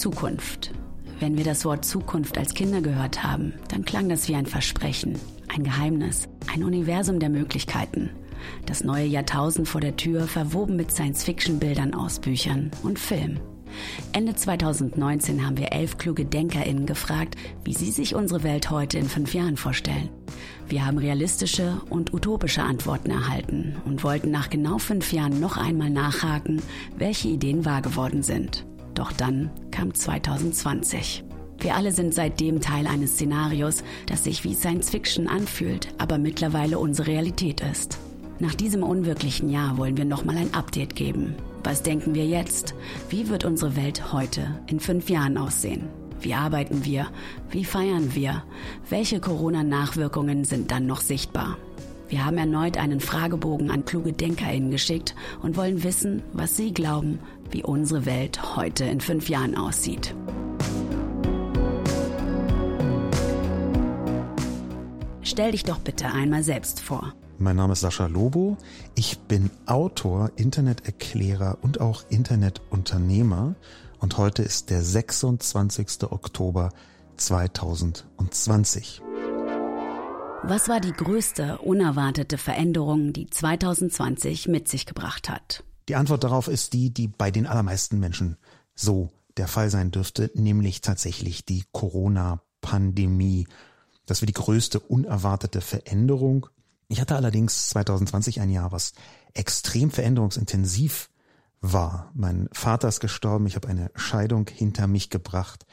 Zukunft. Wenn wir das Wort Zukunft als Kinder gehört haben, dann klang das wie ein Versprechen, ein Geheimnis, ein Universum der Möglichkeiten. Das neue Jahrtausend vor der Tür, verwoben mit Science-Fiction-Bildern aus Büchern und Film. Ende 2019 haben wir elf kluge DenkerInnen gefragt, wie sie sich unsere Welt heute in fünf Jahren vorstellen. Wir haben realistische und utopische Antworten erhalten und wollten nach genau fünf Jahren noch einmal nachhaken, welche Ideen wahr geworden sind. Doch dann kam 2020. Wir alle sind seitdem Teil eines Szenarios, das sich wie Science Fiction anfühlt, aber mittlerweile unsere Realität ist. Nach diesem unwirklichen Jahr wollen wir nochmal ein Update geben. Was denken wir jetzt? Wie wird unsere Welt heute in fünf Jahren aussehen? Wie arbeiten wir? Wie feiern wir? Welche Corona-Nachwirkungen sind dann noch sichtbar? Wir haben erneut einen Fragebogen an kluge DenkerInnen geschickt und wollen wissen, was sie glauben, wie unsere Welt heute in fünf Jahren aussieht. Stell dich doch bitte einmal selbst vor. Mein Name ist Sascha Lobo. Ich bin Autor, Interneterklärer und auch Internetunternehmer. Und heute ist der 26. Oktober 2020. Was war die größte unerwartete Veränderung, die 2020 mit sich gebracht hat? Die Antwort darauf ist die, die bei den allermeisten Menschen so der Fall sein dürfte, nämlich tatsächlich die Corona-Pandemie. Das war die größte unerwartete Veränderung ich hatte allerdings 2020 ein Jahr, was extrem veränderungsintensiv war. Mein Vater ist gestorben, ich habe eine Scheidung hinter mich gebracht.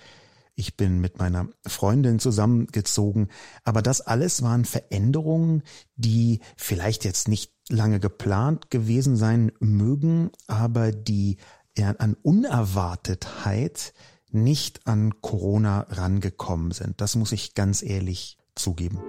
Ich bin mit meiner Freundin zusammengezogen, aber das alles waren Veränderungen, die vielleicht jetzt nicht lange geplant gewesen sein mögen, aber die an Unerwartetheit nicht an Corona rangekommen sind. Das muss ich ganz ehrlich zugeben.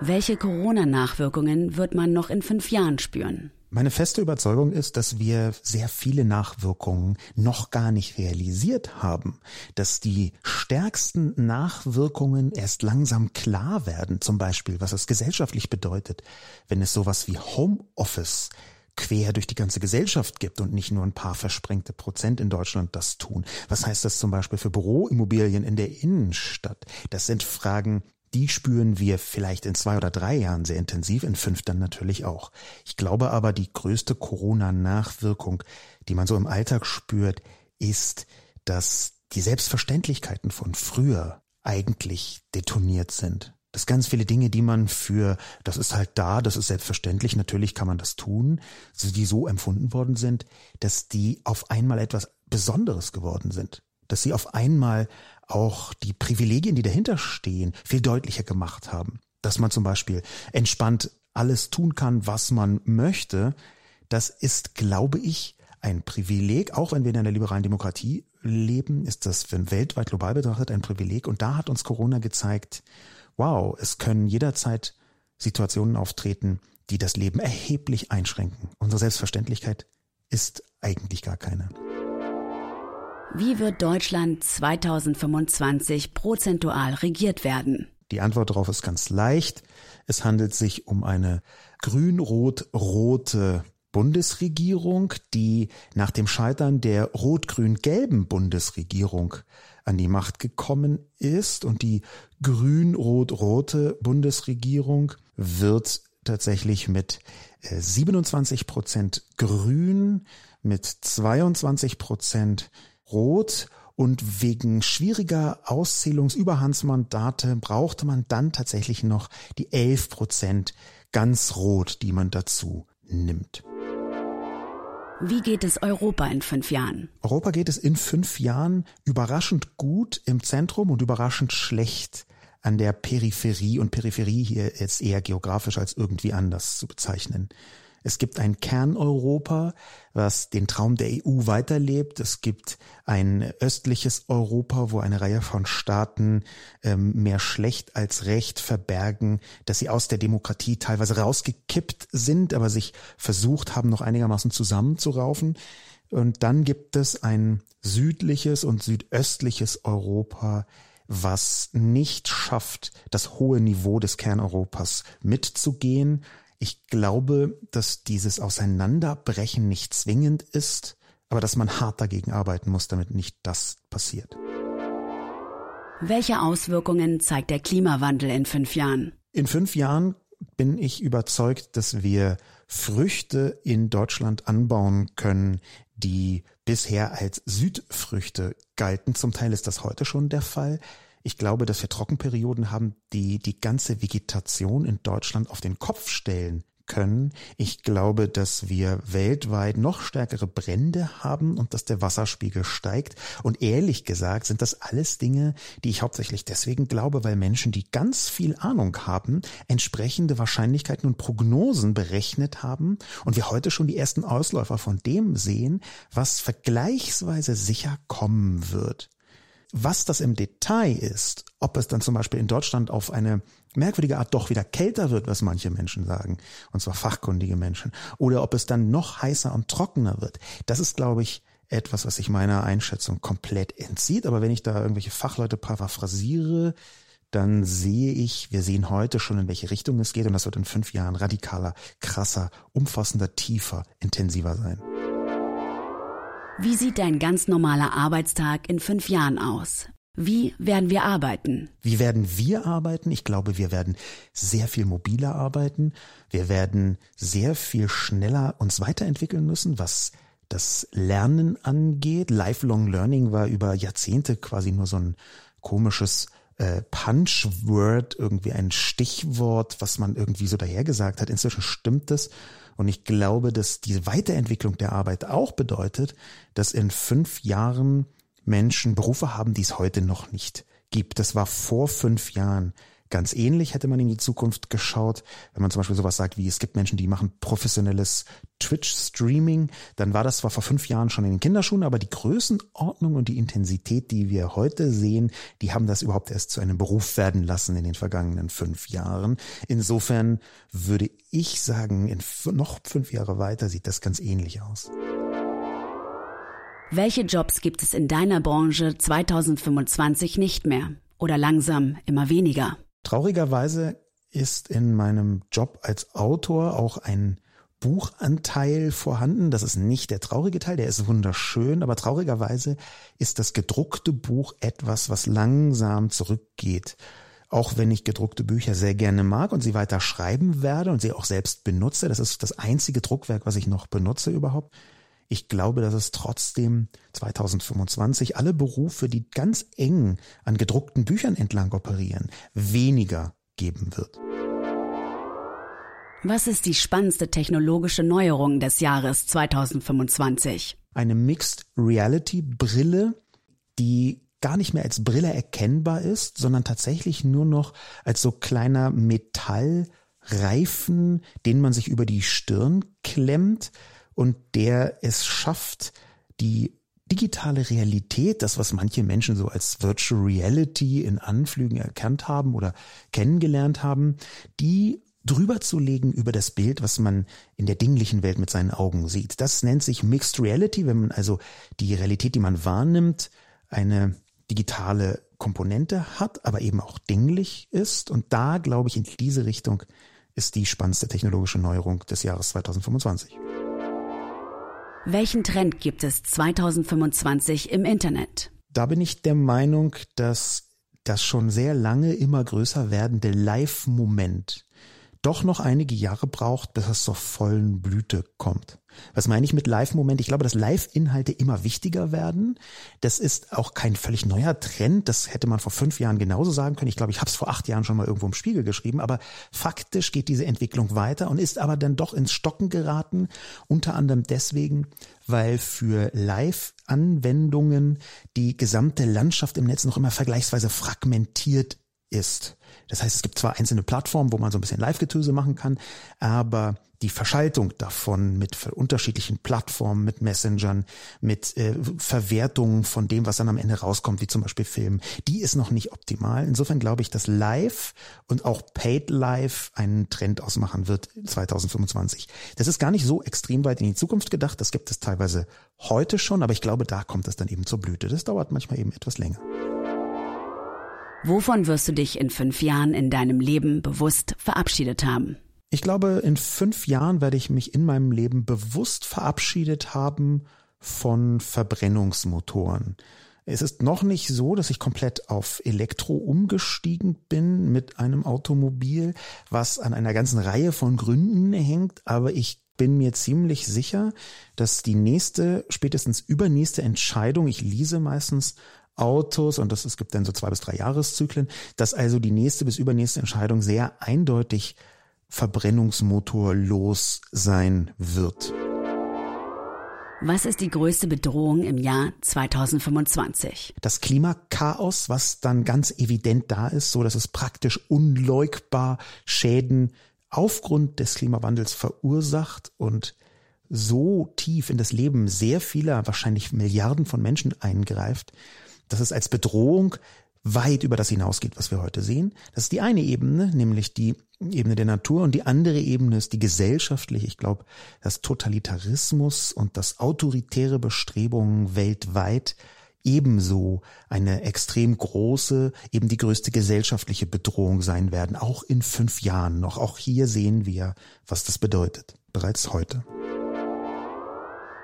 Welche Corona-Nachwirkungen wird man noch in fünf Jahren spüren? Meine feste Überzeugung ist, dass wir sehr viele Nachwirkungen noch gar nicht realisiert haben, dass die stärksten Nachwirkungen erst langsam klar werden, zum Beispiel, was es gesellschaftlich bedeutet, wenn es sowas wie Homeoffice quer durch die ganze Gesellschaft gibt und nicht nur ein paar versprengte Prozent in Deutschland das tun. Was heißt das zum Beispiel für Büroimmobilien in der Innenstadt? Das sind Fragen, die spüren wir vielleicht in zwei oder drei Jahren sehr intensiv, in fünf dann natürlich auch. Ich glaube aber, die größte Corona-Nachwirkung, die man so im Alltag spürt, ist, dass die Selbstverständlichkeiten von früher eigentlich detoniert sind. Dass ganz viele Dinge, die man für, das ist halt da, das ist selbstverständlich, natürlich kann man das tun, die so empfunden worden sind, dass die auf einmal etwas Besonderes geworden sind. Dass sie auf einmal auch die Privilegien, die dahinter stehen, viel deutlicher gemacht haben. Dass man zum Beispiel entspannt alles tun kann, was man möchte, das ist, glaube ich, ein Privileg. Auch wenn wir in einer liberalen Demokratie leben, ist das wenn weltweit global betrachtet ein Privileg. Und da hat uns Corona gezeigt, wow, es können jederzeit Situationen auftreten, die das Leben erheblich einschränken. Unsere Selbstverständlichkeit ist eigentlich gar keine. Wie wird Deutschland 2025 prozentual regiert werden? Die Antwort darauf ist ganz leicht. Es handelt sich um eine grün-rot-rote Bundesregierung, die nach dem Scheitern der rot-grün-gelben Bundesregierung an die Macht gekommen ist. Und die grün-rot-rote Bundesregierung wird tatsächlich mit 27 äh, Prozent Grün, mit 22 Prozent rot und wegen schwieriger Auszählungsüberhandsmandate brauchte man dann tatsächlich noch die 11 Prozent ganz rot, die man dazu nimmt. Wie geht es Europa in fünf Jahren? Europa geht es in fünf Jahren überraschend gut im Zentrum und überraschend schlecht an der Peripherie und Peripherie hier jetzt eher geografisch als irgendwie anders zu bezeichnen. Es gibt ein Kerneuropa, was den Traum der EU weiterlebt. Es gibt ein östliches Europa, wo eine Reihe von Staaten ähm, mehr schlecht als recht verbergen, dass sie aus der Demokratie teilweise rausgekippt sind, aber sich versucht haben, noch einigermaßen zusammenzuraufen. Und dann gibt es ein südliches und südöstliches Europa, was nicht schafft, das hohe Niveau des Kerneuropas mitzugehen ich glaube, dass dieses Auseinanderbrechen nicht zwingend ist, aber dass man hart dagegen arbeiten muss, damit nicht das passiert. Welche Auswirkungen zeigt der Klimawandel in fünf Jahren? In fünf Jahren bin ich überzeugt, dass wir Früchte in Deutschland anbauen können, die bisher als Südfrüchte galten. Zum Teil ist das heute schon der Fall. Ich glaube, dass wir Trockenperioden haben, die die ganze Vegetation in Deutschland auf den Kopf stellen können. Ich glaube, dass wir weltweit noch stärkere Brände haben und dass der Wasserspiegel steigt. Und ehrlich gesagt sind das alles Dinge, die ich hauptsächlich deswegen glaube, weil Menschen, die ganz viel Ahnung haben, entsprechende Wahrscheinlichkeiten und Prognosen berechnet haben und wir heute schon die ersten Ausläufer von dem sehen, was vergleichsweise sicher kommen wird. Was das im Detail ist, ob es dann zum Beispiel in Deutschland auf eine merkwürdige Art doch wieder kälter wird, was manche Menschen sagen, und zwar fachkundige Menschen, oder ob es dann noch heißer und trockener wird, das ist, glaube ich, etwas, was sich meiner Einschätzung komplett entzieht. Aber wenn ich da irgendwelche Fachleute paraphrasiere, dann sehe ich, wir sehen heute schon, in welche Richtung es geht und das wird in fünf Jahren radikaler, krasser, umfassender, tiefer, intensiver sein. Wie sieht dein ganz normaler Arbeitstag in fünf Jahren aus? Wie werden wir arbeiten? Wie werden wir arbeiten? Ich glaube, wir werden sehr viel mobiler arbeiten. Wir werden sehr viel schneller uns weiterentwickeln müssen, was das Lernen angeht. Lifelong Learning war über Jahrzehnte quasi nur so ein komisches äh, Punchword, irgendwie ein Stichwort, was man irgendwie so dahergesagt hat. Inzwischen stimmt es. Und ich glaube, dass diese Weiterentwicklung der Arbeit auch bedeutet, dass in fünf Jahren Menschen Berufe haben, die es heute noch nicht gibt. Das war vor fünf Jahren ganz ähnlich, hätte man in die Zukunft geschaut. Wenn man zum Beispiel sowas sagt wie, es gibt Menschen, die machen professionelles Twitch-Streaming, dann war das zwar vor fünf Jahren schon in den Kinderschuhen, aber die Größenordnung und die Intensität, die wir heute sehen, die haben das überhaupt erst zu einem Beruf werden lassen in den vergangenen fünf Jahren. Insofern würde ich sagen, in noch fünf Jahre weiter sieht das ganz ähnlich aus. Welche Jobs gibt es in deiner Branche 2025 nicht mehr oder langsam immer weniger? Traurigerweise ist in meinem Job als Autor auch ein Buchanteil vorhanden. Das ist nicht der traurige Teil, der ist wunderschön, aber traurigerweise ist das gedruckte Buch etwas, was langsam zurückgeht. Auch wenn ich gedruckte Bücher sehr gerne mag und sie weiter schreiben werde und sie auch selbst benutze, das ist das einzige Druckwerk, was ich noch benutze überhaupt. Ich glaube, dass es trotzdem 2025 alle Berufe, die ganz eng an gedruckten Büchern entlang operieren, weniger geben wird. Was ist die spannendste technologische Neuerung des Jahres 2025? Eine Mixed Reality Brille, die gar nicht mehr als Brille erkennbar ist, sondern tatsächlich nur noch als so kleiner Metallreifen, den man sich über die Stirn klemmt und der es schafft, die digitale Realität, das, was manche Menschen so als Virtual Reality in Anflügen erkannt haben oder kennengelernt haben, die drüber zu legen über das Bild, was man in der dinglichen Welt mit seinen Augen sieht. Das nennt sich Mixed Reality, wenn man also die Realität, die man wahrnimmt, eine digitale Komponente hat, aber eben auch dinglich ist. Und da, glaube ich, in diese Richtung ist die spannendste technologische Neuerung des Jahres 2025. Welchen Trend gibt es 2025 im Internet? Da bin ich der Meinung, dass das schon sehr lange immer größer werdende Live-Moment doch noch einige Jahre braucht, bis es zur vollen Blüte kommt. Was meine ich mit Live-Moment? Ich glaube, dass Live-Inhalte immer wichtiger werden. Das ist auch kein völlig neuer Trend. Das hätte man vor fünf Jahren genauso sagen können. Ich glaube, ich habe es vor acht Jahren schon mal irgendwo im Spiegel geschrieben. Aber faktisch geht diese Entwicklung weiter und ist aber dann doch ins Stocken geraten. Unter anderem deswegen, weil für Live-Anwendungen die gesamte Landschaft im Netz noch immer vergleichsweise fragmentiert ist. Das heißt, es gibt zwar einzelne Plattformen, wo man so ein bisschen Live-Getöse machen kann, aber die Verschaltung davon mit unterschiedlichen Plattformen, mit Messengern, mit äh, Verwertungen von dem, was dann am Ende rauskommt, wie zum Beispiel Film, die ist noch nicht optimal. Insofern glaube ich, dass Live und auch Paid Live einen Trend ausmachen wird 2025. Das ist gar nicht so extrem weit in die Zukunft gedacht. Das gibt es teilweise heute schon, aber ich glaube, da kommt es dann eben zur Blüte. Das dauert manchmal eben etwas länger. Wovon wirst du dich in fünf Jahren in deinem Leben bewusst verabschiedet haben? Ich glaube, in fünf Jahren werde ich mich in meinem Leben bewusst verabschiedet haben von Verbrennungsmotoren. Es ist noch nicht so, dass ich komplett auf Elektro umgestiegen bin mit einem Automobil, was an einer ganzen Reihe von Gründen hängt, aber ich bin mir ziemlich sicher, dass die nächste, spätestens übernächste Entscheidung, ich lease meistens Autos und das, es gibt dann so zwei bis drei Jahreszyklen, dass also die nächste bis übernächste Entscheidung sehr eindeutig verbrennungsmotorlos sein wird. Was ist die größte Bedrohung im Jahr 2025? Das Klimakaos, was dann ganz evident da ist, so dass es praktisch unleugbar Schäden aufgrund des Klimawandels verursacht und so tief in das Leben sehr vieler, wahrscheinlich Milliarden von Menschen eingreift, dass es als Bedrohung weit über das hinausgeht, was wir heute sehen. Das ist die eine Ebene, nämlich die Ebene der Natur und die andere Ebene ist die gesellschaftliche. Ich glaube, dass Totalitarismus und das autoritäre Bestrebungen weltweit ebenso eine extrem große, eben die größte gesellschaftliche Bedrohung sein werden, auch in fünf Jahren noch. Auch hier sehen wir, was das bedeutet, bereits heute.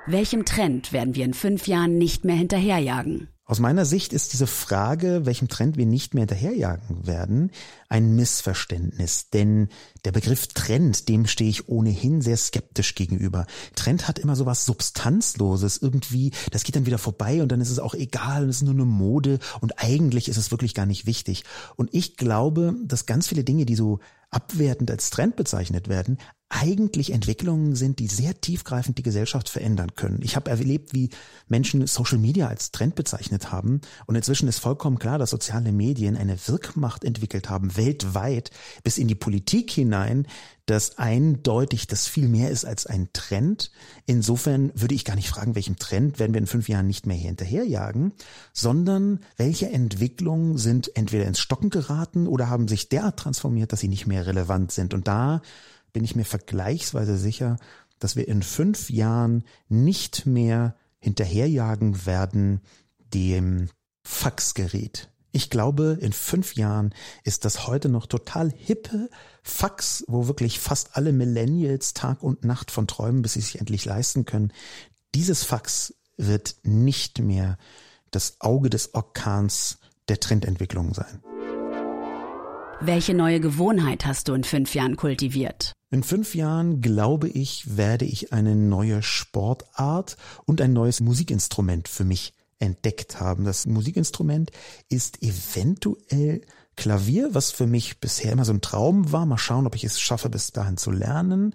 Welchem Trend werden wir in fünf Jahren nicht mehr hinterherjagen? Aus meiner Sicht ist diese Frage, welchem Trend wir nicht mehr hinterherjagen werden, ein Missverständnis. Denn der Begriff Trend, dem stehe ich ohnehin sehr skeptisch gegenüber. Trend hat immer so was Substanzloses. Irgendwie, das geht dann wieder vorbei und dann ist es auch egal es ist nur eine Mode und eigentlich ist es wirklich gar nicht wichtig. Und ich glaube, dass ganz viele Dinge, die so abwertend als Trend bezeichnet werden, eigentlich Entwicklungen sind, die sehr tiefgreifend die Gesellschaft verändern können. Ich habe erlebt, wie Menschen Social Media als Trend bezeichnet haben und inzwischen ist vollkommen klar, dass soziale Medien eine Wirkmacht entwickelt haben, weltweit bis in die Politik hinein, dass eindeutig das viel mehr ist als ein Trend. Insofern würde ich gar nicht fragen, welchem Trend werden wir in fünf Jahren nicht mehr hinterherjagen, sondern welche Entwicklungen sind entweder ins Stocken geraten oder haben sich derart transformiert, dass sie nicht mehr relevant sind. Und da bin ich mir vergleichsweise sicher, dass wir in fünf Jahren nicht mehr hinterherjagen werden dem Faxgerät. Ich glaube, in fünf Jahren ist das heute noch total hippe Fax, wo wirklich fast alle Millennials Tag und Nacht von träumen, bis sie sich endlich leisten können. Dieses Fax wird nicht mehr das Auge des Orkans der Trendentwicklung sein. Welche neue Gewohnheit hast du in fünf Jahren kultiviert? In fünf Jahren, glaube ich, werde ich eine neue Sportart und ein neues Musikinstrument für mich entdeckt haben. Das Musikinstrument ist eventuell Klavier, was für mich bisher immer so ein Traum war. Mal schauen, ob ich es schaffe, bis dahin zu lernen.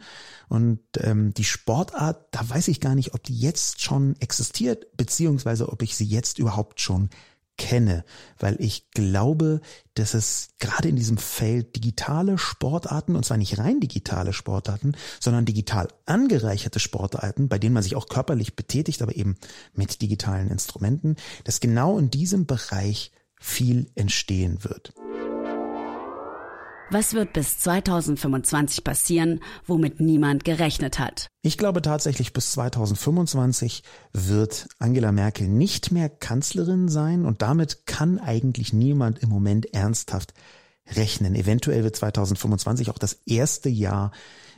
Und ähm, die Sportart, da weiß ich gar nicht, ob die jetzt schon existiert, beziehungsweise ob ich sie jetzt überhaupt schon kenne, weil ich glaube, dass es gerade in diesem Feld digitale Sportarten, und zwar nicht rein digitale Sportarten, sondern digital angereicherte Sportarten, bei denen man sich auch körperlich betätigt, aber eben mit digitalen Instrumenten, dass genau in diesem Bereich viel entstehen wird. Was wird bis 2025 passieren, womit niemand gerechnet hat? Ich glaube tatsächlich, bis 2025 wird Angela Merkel nicht mehr Kanzlerin sein und damit kann eigentlich niemand im Moment ernsthaft rechnen. Eventuell wird 2025 auch das erste Jahr,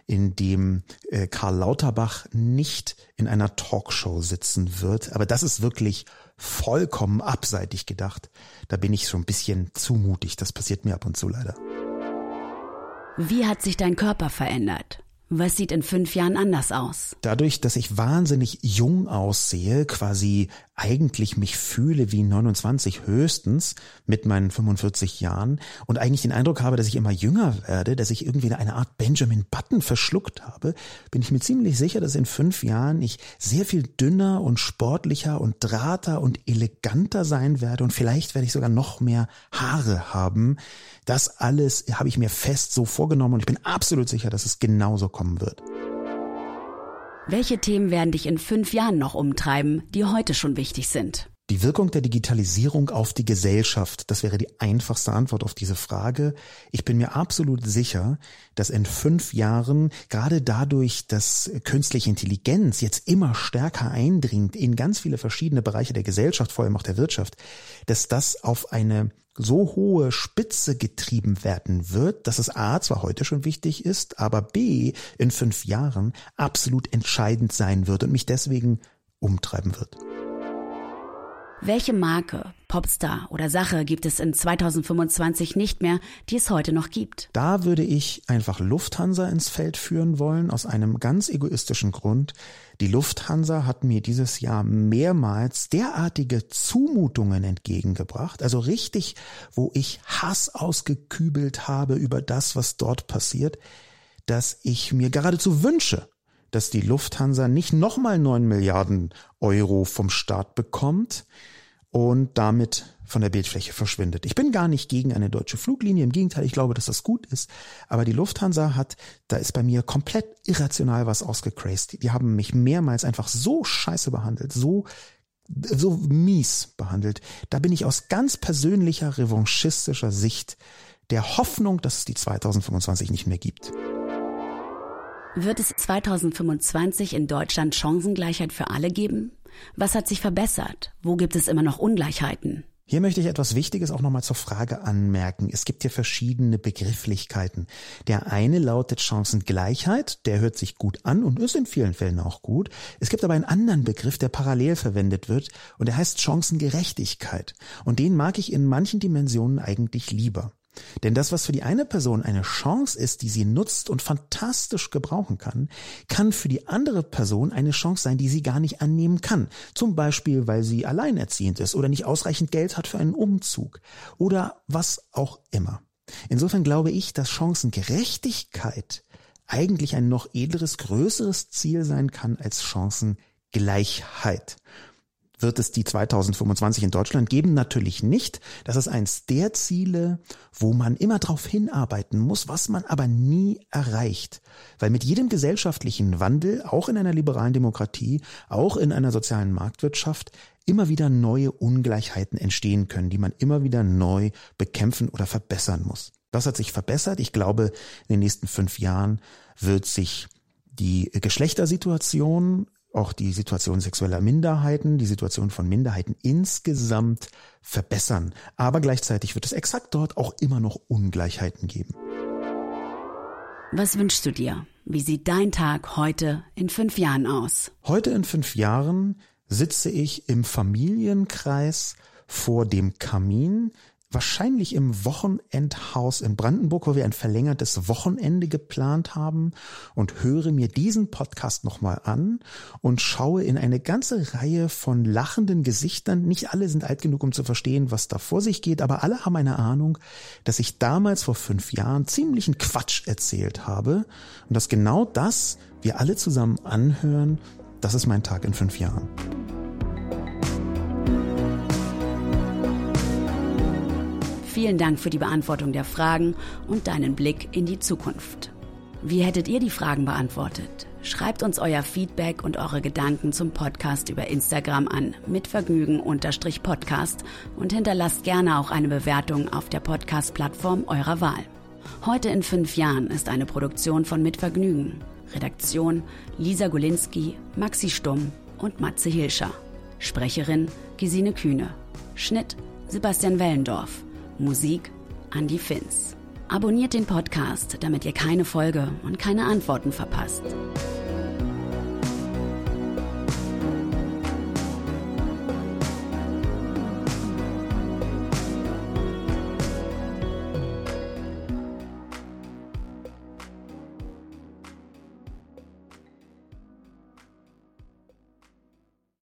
in dem äh, Karl Lauterbach nicht in einer Talkshow sitzen wird. Aber das ist wirklich vollkommen abseitig gedacht. Da bin ich schon ein bisschen zumutig. Das passiert mir ab und zu leider. Wie hat sich dein Körper verändert? Was sieht in fünf Jahren anders aus? Dadurch, dass ich wahnsinnig jung aussehe, quasi eigentlich mich fühle wie 29 höchstens mit meinen 45 Jahren und eigentlich den Eindruck habe, dass ich immer jünger werde, dass ich irgendwie eine Art Benjamin Button verschluckt habe, bin ich mir ziemlich sicher, dass in fünf Jahren ich sehr viel dünner und sportlicher und drahter und eleganter sein werde und vielleicht werde ich sogar noch mehr Haare haben. Das alles habe ich mir fest so vorgenommen und ich bin absolut sicher, dass es genauso kommen wird. Welche Themen werden dich in fünf Jahren noch umtreiben, die heute schon wichtig sind? Die Wirkung der Digitalisierung auf die Gesellschaft, das wäre die einfachste Antwort auf diese Frage. Ich bin mir absolut sicher, dass in fünf Jahren, gerade dadurch, dass künstliche Intelligenz jetzt immer stärker eindringt in ganz viele verschiedene Bereiche der Gesellschaft, vor allem auch der Wirtschaft, dass das auf eine so hohe Spitze getrieben werden wird, dass es A zwar heute schon wichtig ist, aber B in fünf Jahren absolut entscheidend sein wird und mich deswegen umtreiben wird. Welche Marke, Popstar oder Sache gibt es in 2025 nicht mehr, die es heute noch gibt? Da würde ich einfach Lufthansa ins Feld führen wollen, aus einem ganz egoistischen Grund. Die Lufthansa hat mir dieses Jahr mehrmals derartige Zumutungen entgegengebracht, also richtig, wo ich Hass ausgekübelt habe über das, was dort passiert, dass ich mir geradezu wünsche, dass die Lufthansa nicht nochmal neun Milliarden Euro vom Staat bekommt und damit von der Bildfläche verschwindet. Ich bin gar nicht gegen eine deutsche Fluglinie, im Gegenteil, ich glaube, dass das gut ist. Aber die Lufthansa hat, da ist bei mir komplett irrational was ausgecrased. Die haben mich mehrmals einfach so scheiße behandelt, so so mies behandelt. Da bin ich aus ganz persönlicher, revanchistischer Sicht der Hoffnung, dass es die 2025 nicht mehr gibt. Wird es 2025 in Deutschland Chancengleichheit für alle geben? Was hat sich verbessert? Wo gibt es immer noch Ungleichheiten? Hier möchte ich etwas Wichtiges auch nochmal zur Frage anmerken. Es gibt hier verschiedene Begrifflichkeiten. Der eine lautet Chancengleichheit, der hört sich gut an und ist in vielen Fällen auch gut. Es gibt aber einen anderen Begriff, der parallel verwendet wird und der heißt Chancengerechtigkeit. Und den mag ich in manchen Dimensionen eigentlich lieber. Denn das, was für die eine Person eine Chance ist, die sie nutzt und fantastisch gebrauchen kann, kann für die andere Person eine Chance sein, die sie gar nicht annehmen kann. Zum Beispiel, weil sie alleinerziehend ist oder nicht ausreichend Geld hat für einen Umzug oder was auch immer. Insofern glaube ich, dass Chancengerechtigkeit eigentlich ein noch edleres, größeres Ziel sein kann als Chancengleichheit wird es die 2025 in Deutschland geben? Natürlich nicht. Das ist eins der Ziele, wo man immer darauf hinarbeiten muss, was man aber nie erreicht. Weil mit jedem gesellschaftlichen Wandel, auch in einer liberalen Demokratie, auch in einer sozialen Marktwirtschaft, immer wieder neue Ungleichheiten entstehen können, die man immer wieder neu bekämpfen oder verbessern muss. Das hat sich verbessert. Ich glaube, in den nächsten fünf Jahren wird sich die Geschlechtersituation auch die Situation sexueller Minderheiten, die Situation von Minderheiten insgesamt verbessern. Aber gleichzeitig wird es exakt dort auch immer noch Ungleichheiten geben. Was wünschst du dir? Wie sieht dein Tag heute in fünf Jahren aus? Heute in fünf Jahren sitze ich im Familienkreis vor dem Kamin wahrscheinlich im Wochenendhaus in Brandenburg, wo wir ein verlängertes Wochenende geplant haben und höre mir diesen Podcast nochmal an und schaue in eine ganze Reihe von lachenden Gesichtern. Nicht alle sind alt genug, um zu verstehen, was da vor sich geht, aber alle haben eine Ahnung, dass ich damals vor fünf Jahren ziemlichen Quatsch erzählt habe und dass genau das wir alle zusammen anhören. Das ist mein Tag in fünf Jahren. Vielen Dank für die Beantwortung der Fragen und deinen Blick in die Zukunft. Wie hättet ihr die Fragen beantwortet? Schreibt uns euer Feedback und eure Gedanken zum Podcast über Instagram an mitvergnügen-podcast und hinterlasst gerne auch eine Bewertung auf der Podcast-Plattform eurer Wahl. Heute in fünf Jahren ist eine Produktion von Mitvergnügen. Redaktion Lisa Golinski, Maxi Stumm und Matze Hilscher. Sprecherin Gesine Kühne. Schnitt Sebastian Wellendorf. Musik Andy Finz. Abonniert den Podcast, damit ihr keine Folge und keine Antworten verpasst.